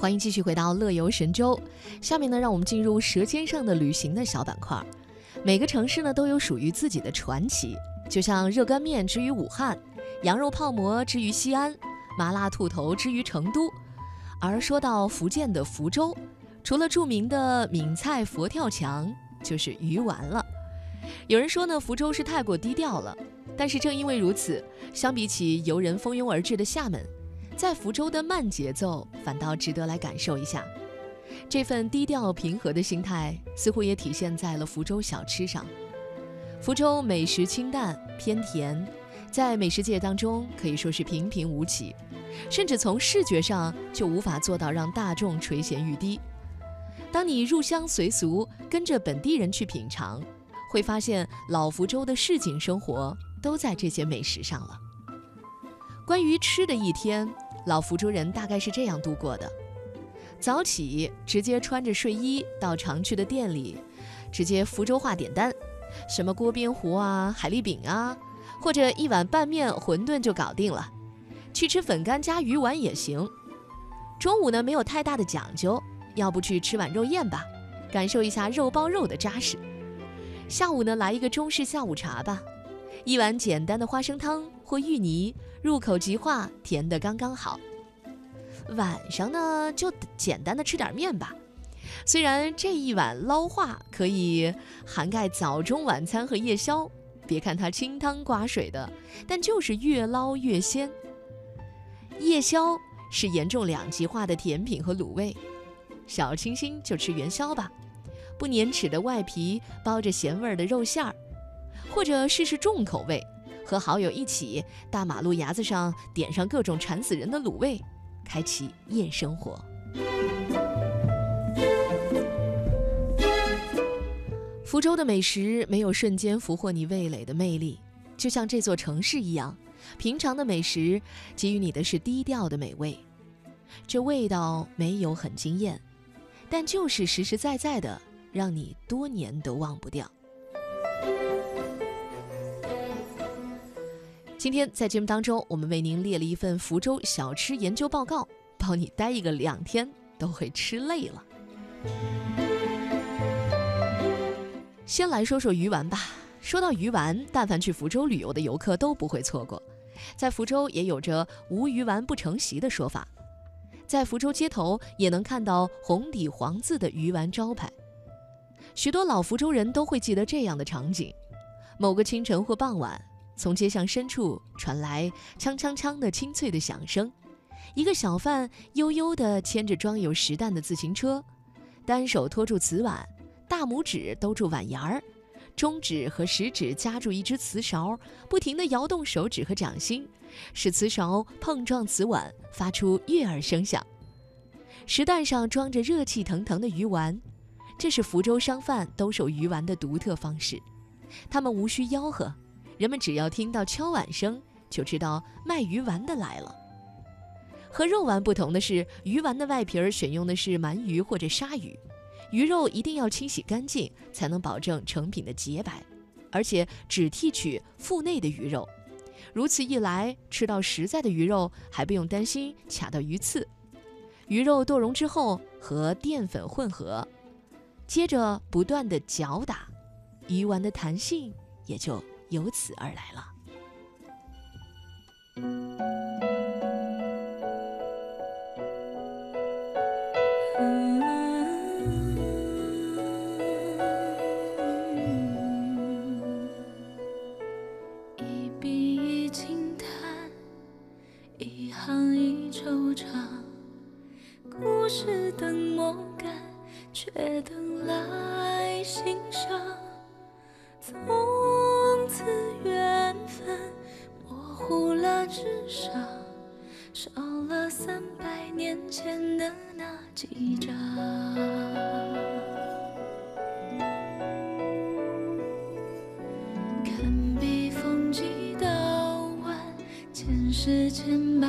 欢迎继续回到乐游神州。下面呢，让我们进入舌尖上的旅行的小板块。每个城市呢都有属于自己的传奇，就像热干面之于武汉，羊肉泡馍之于西安，麻辣兔头之于成都。而说到福建的福州，除了著名的闽菜佛跳墙，就是鱼丸了。有人说呢，福州是太过低调了，但是正因为如此，相比起游人蜂拥而至的厦门，在福州的慢节奏反倒值得来感受一下。这份低调平和的心态，似乎也体现在了福州小吃上。福州美食清淡偏甜，在美食界当中可以说是平平无奇，甚至从视觉上就无法做到让大众垂涎欲滴。当你入乡随俗，跟着本地人去品尝，会发现老福州的市井生活都在这些美食上了。关于吃的一天，老福州人大概是这样度过的。早起直接穿着睡衣到常去的店里，直接福州话点单，什么锅边糊啊、海蛎饼啊，或者一碗拌面、馄饨就搞定了。去吃粉干加鱼丸也行。中午呢没有太大的讲究，要不去吃碗肉燕吧，感受一下肉包肉的扎实。下午呢来一个中式下午茶吧，一碗简单的花生汤或芋泥，入口即化，甜的刚刚好。晚上呢，就简单的吃点面吧。虽然这一碗捞化可以涵盖早中晚餐和夜宵，别看它清汤寡水的，但就是越捞越鲜。夜宵是严重两极化的甜品和卤味，小清新就吃元宵吧，不粘齿的外皮包着咸味儿的肉馅儿，或者试试重口味，和好友一起大马路牙子上点上各种馋死人的卤味。开启夜生活。福州的美食没有瞬间俘获你味蕾的魅力，就像这座城市一样，平常的美食给予你的是低调的美味。这味道没有很惊艳，但就是实实在在的，让你多年都忘不掉。今天在节目当中，我们为您列了一份福州小吃研究报告，包你待一个两天都会吃累了。先来说说鱼丸吧。说到鱼丸，但凡去福州旅游的游客都不会错过。在福州也有着“无鱼丸不成席”的说法，在福州街头也能看到红底黄字的鱼丸招牌。许多老福州人都会记得这样的场景：某个清晨或傍晚。从街巷深处传来锵锵锵的清脆的响声，一个小贩悠悠地牵着装有实弹的自行车，单手托住瓷碗，大拇指兜住碗沿儿，中指和食指夹住一只瓷勺，不停地摇动手指和掌心，使瓷勺碰撞瓷碗，发出悦耳声响。石蛋上装着热气腾腾的鱼丸，这是福州商贩兜售鱼丸的独特方式，他们无需吆喝。人们只要听到敲碗声，就知道卖鱼丸的来了。和肉丸不同的是，鱼丸的外皮儿选用的是鳗鱼或者鲨鱼，鱼肉一定要清洗干净，才能保证成品的洁白，而且只剔取腹内的鱼肉。如此一来，吃到实在的鱼肉，还不用担心卡到鱼刺。鱼肉剁蓉之后和淀粉混合，接着不断的搅打，鱼丸的弹性也就。由此而来了。一笔一轻叹，一行一惆怅，故事等莫干，却等来欣赏。糊了纸上，少了三百年前的那几张。看笔锋几道弯，前世千百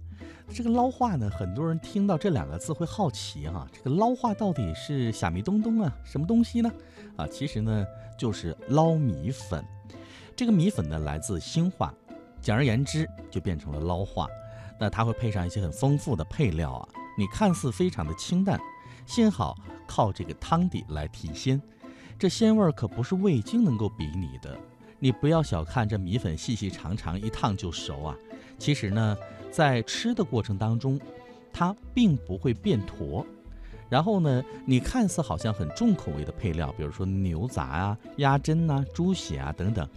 这个捞化呢，很多人听到这两个字会好奇哈，这个捞化到底是虾米东东啊，什么东西呢？啊，其实呢就是捞米粉。这个米粉呢来自兴化，简而言之就变成了捞化。那它会配上一些很丰富的配料啊，你看似非常的清淡，幸好靠这个汤底来提鲜，这鲜味可不是味精能够比拟的。你不要小看这米粉细细长长，一烫就熟啊！其实呢，在吃的过程当中，它并不会变坨。然后呢，你看似好像很重口味的配料，比如说牛杂啊、鸭胗呐、猪血啊等等，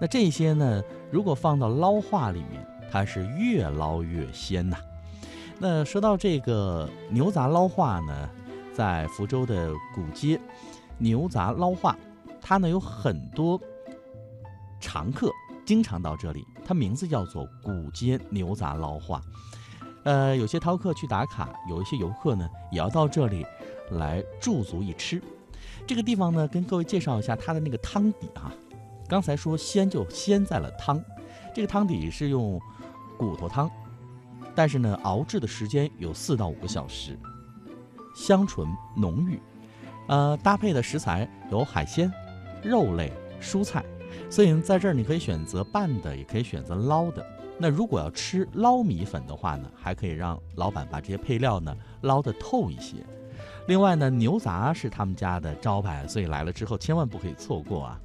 那这些呢，如果放到捞化里面，它是越捞越鲜呐。那说到这个牛杂捞化呢，在福州的古街，牛杂捞化，它呢有很多。常客经常到这里，它名字叫做古街牛杂捞化。呃，有些饕客去打卡，有一些游客呢也要到这里来驻足一吃。这个地方呢，跟各位介绍一下它的那个汤底啊。刚才说鲜就鲜在了汤，这个汤底是用骨头汤，但是呢熬制的时间有四到五个小时，香醇浓郁。呃，搭配的食材有海鲜、肉类、蔬菜。所以在这儿你可以选择拌的，也可以选择捞的。那如果要吃捞米粉的话呢，还可以让老板把这些配料呢捞得透一些。另外呢，牛杂是他们家的招牌，所以来了之后千万不可以错过啊。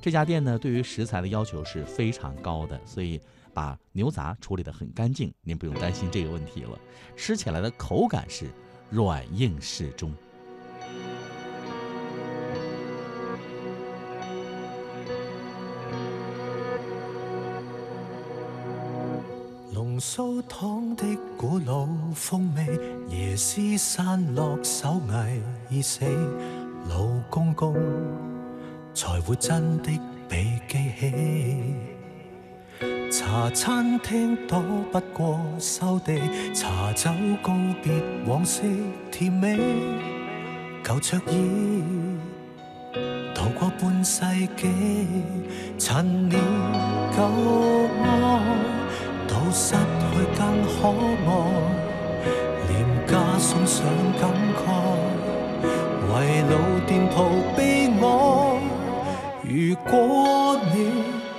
这家店呢对于食材的要求是非常高的，所以把牛杂处理得很干净，您不用担心这个问题了。吃起来的口感是软硬适中。酥糖的古老风味，椰丝散落手艺已死，老公公才会真的被记起。茶餐厅躲不过收地，茶酒告别往昔甜美，旧桌椅渡过半世纪，陈年旧爱。都失去更可爱，廉价送上感慨，为老店铺悲哀。如果你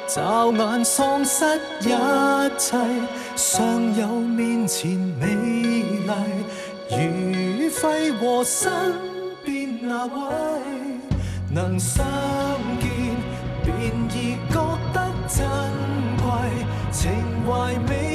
骤眼丧失一切，尚有面前美丽，如挥和身边那位，能相见便已觉得真。情怀未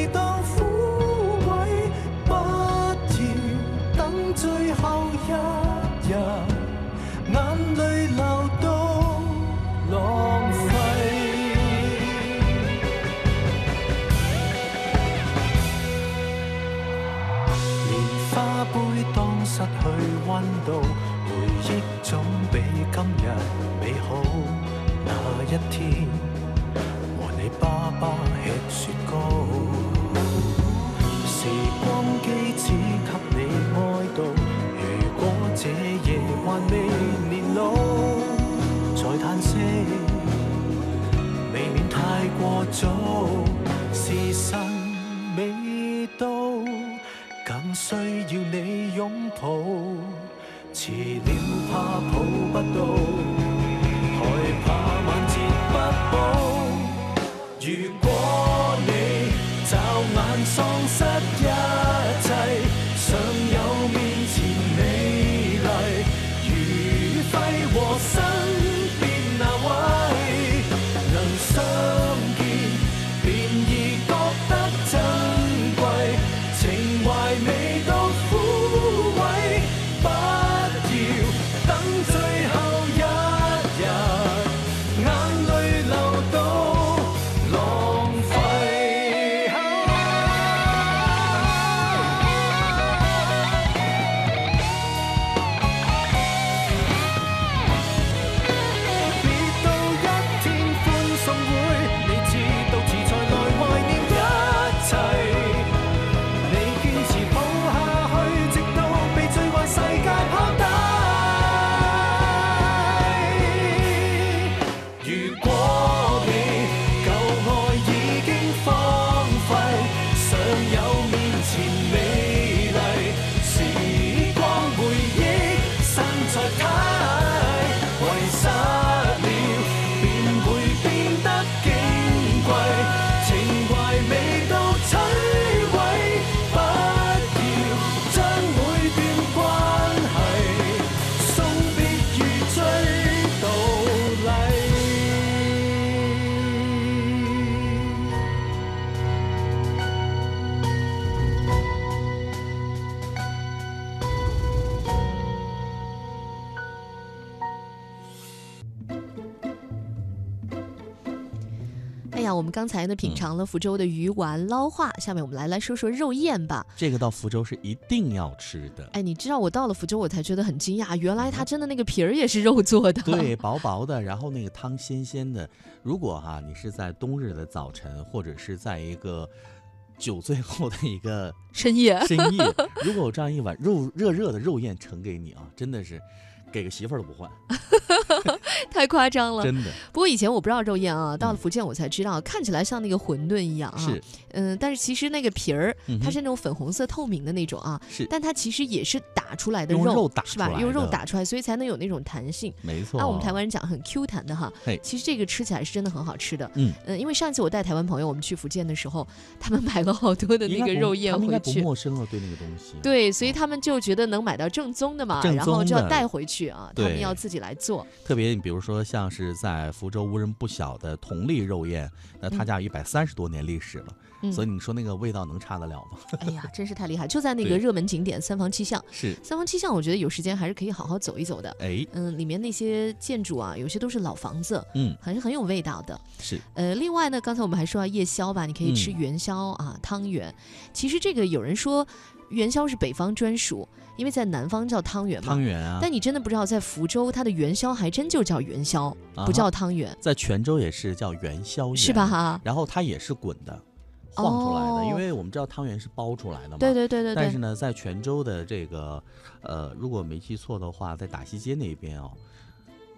早。时辰未到，更需要你拥抱。迟了怕抱。不到，害怕晚节不保。如果你骤眼丧失一我们刚才呢品尝了福州的鱼丸捞化，下面我们来来说说肉燕吧。这个到福州是一定要吃的。哎，你知道我到了福州，我才觉得很惊讶，原来它真的那个皮儿也是肉做的。对，薄薄的，然后那个汤鲜鲜的。如果哈、你是在冬日的早晨，或者是在一个酒醉后的一个 深夜深夜，如果有这样一碗肉热热的肉燕盛给你啊，真的是给个媳妇儿都不换，太夸张了。真的不过以前我不知道肉燕啊，到了福建我才知道，看起来像那个馄饨一样啊。是，嗯，但是其实那个皮儿它是那种粉红色透明的那种啊，是但它其实也是打出来的用肉打是吧用肉打出来，所以才能有那种弹性。没错。按我们台湾人讲很 Q 弹的哈嘿，其实这个吃起来是真的很好吃的。嗯呃，因为上次我带台湾朋友我们去福建的时候，他们买了好多的那个肉燕回去。陌生了，对那个东西。对，所以他们就觉得能买到正宗的嘛，正然后就要带回去啊，他们要自己来做。特别你比如说像是在福州无人不晓的同利肉宴，那它嗯。家有一百三十多年历史了，嗯所以你说那个味道能差得了吗？哎呀，真是太厉害！就在那个热门景点三坊七巷，是，三坊七巷，我觉得有时间还是可以好好走一走的。哎，嗯，里面那些建筑啊，有些都是老房子，嗯，还是很有味道的。是，呃，另外呢，刚才我们还说到夜宵吧，你可以吃嗯元宵、啊，汤圆。其实这个有人说元宵是北方专属，因为在南方叫汤圆嘛。汤圆啊，但你真的不知道，在福州它的元宵还真就叫元宵，不叫汤圆，在泉州也是叫元宵，是吧？？哈？然后它也是滚的，晃出来的，因哦为我们知道汤圆是包出来的嘛。对对对对对，但是呢，在泉州的这个，呃，如果没记错的话，在打西街那边哦，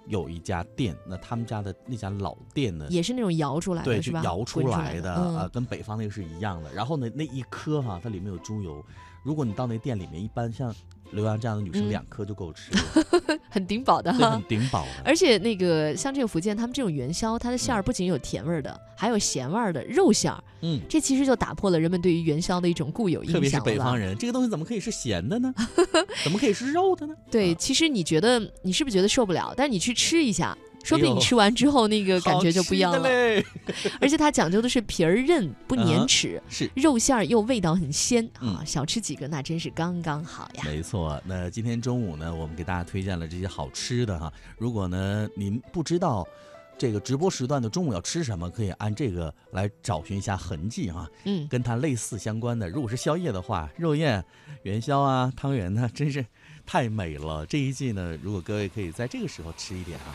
有一家店，那他们家的那家老店呢，也是那种摇出来对，的，是吧？就摇出来的，呃，跟北方那个是一样的。然后呢，那一颗哈、它里面有猪油，如果你到那店里面，一般像刘洋这样的女生嗯两颗就够吃了，很顶饱的对，哈很。顶饱的。而且那个像这个福建，他们这种元宵，它的馅儿不仅有甜味儿的，还有咸味儿的肉馅儿。嗯，这其实就打破了人们对于元宵的一种固有印象特别是了北方人，这个东西怎么可以是咸的呢？怎么可以是肉的呢？对，啊其实你觉得你是不是觉得受不了？但你去吃一下，说不定你吃完之后那个感觉就不一样了。而且它讲究的是皮儿韧不粘嗯齿，是。肉馅儿又味道很鲜啊，嗯少吃几个那真是刚刚好呀。没错，那今天中午呢，我们给大家推荐了这些好吃的哈。如果呢您不知道这个直播时段的中午要吃什么，可以按这个来找寻一下痕迹啊。嗯，跟它类似相关的，如果是宵夜的话，肉燕、元宵啊、汤圆呢，真是太美了。这一季呢，如果各位可以在这个时候吃一点啊，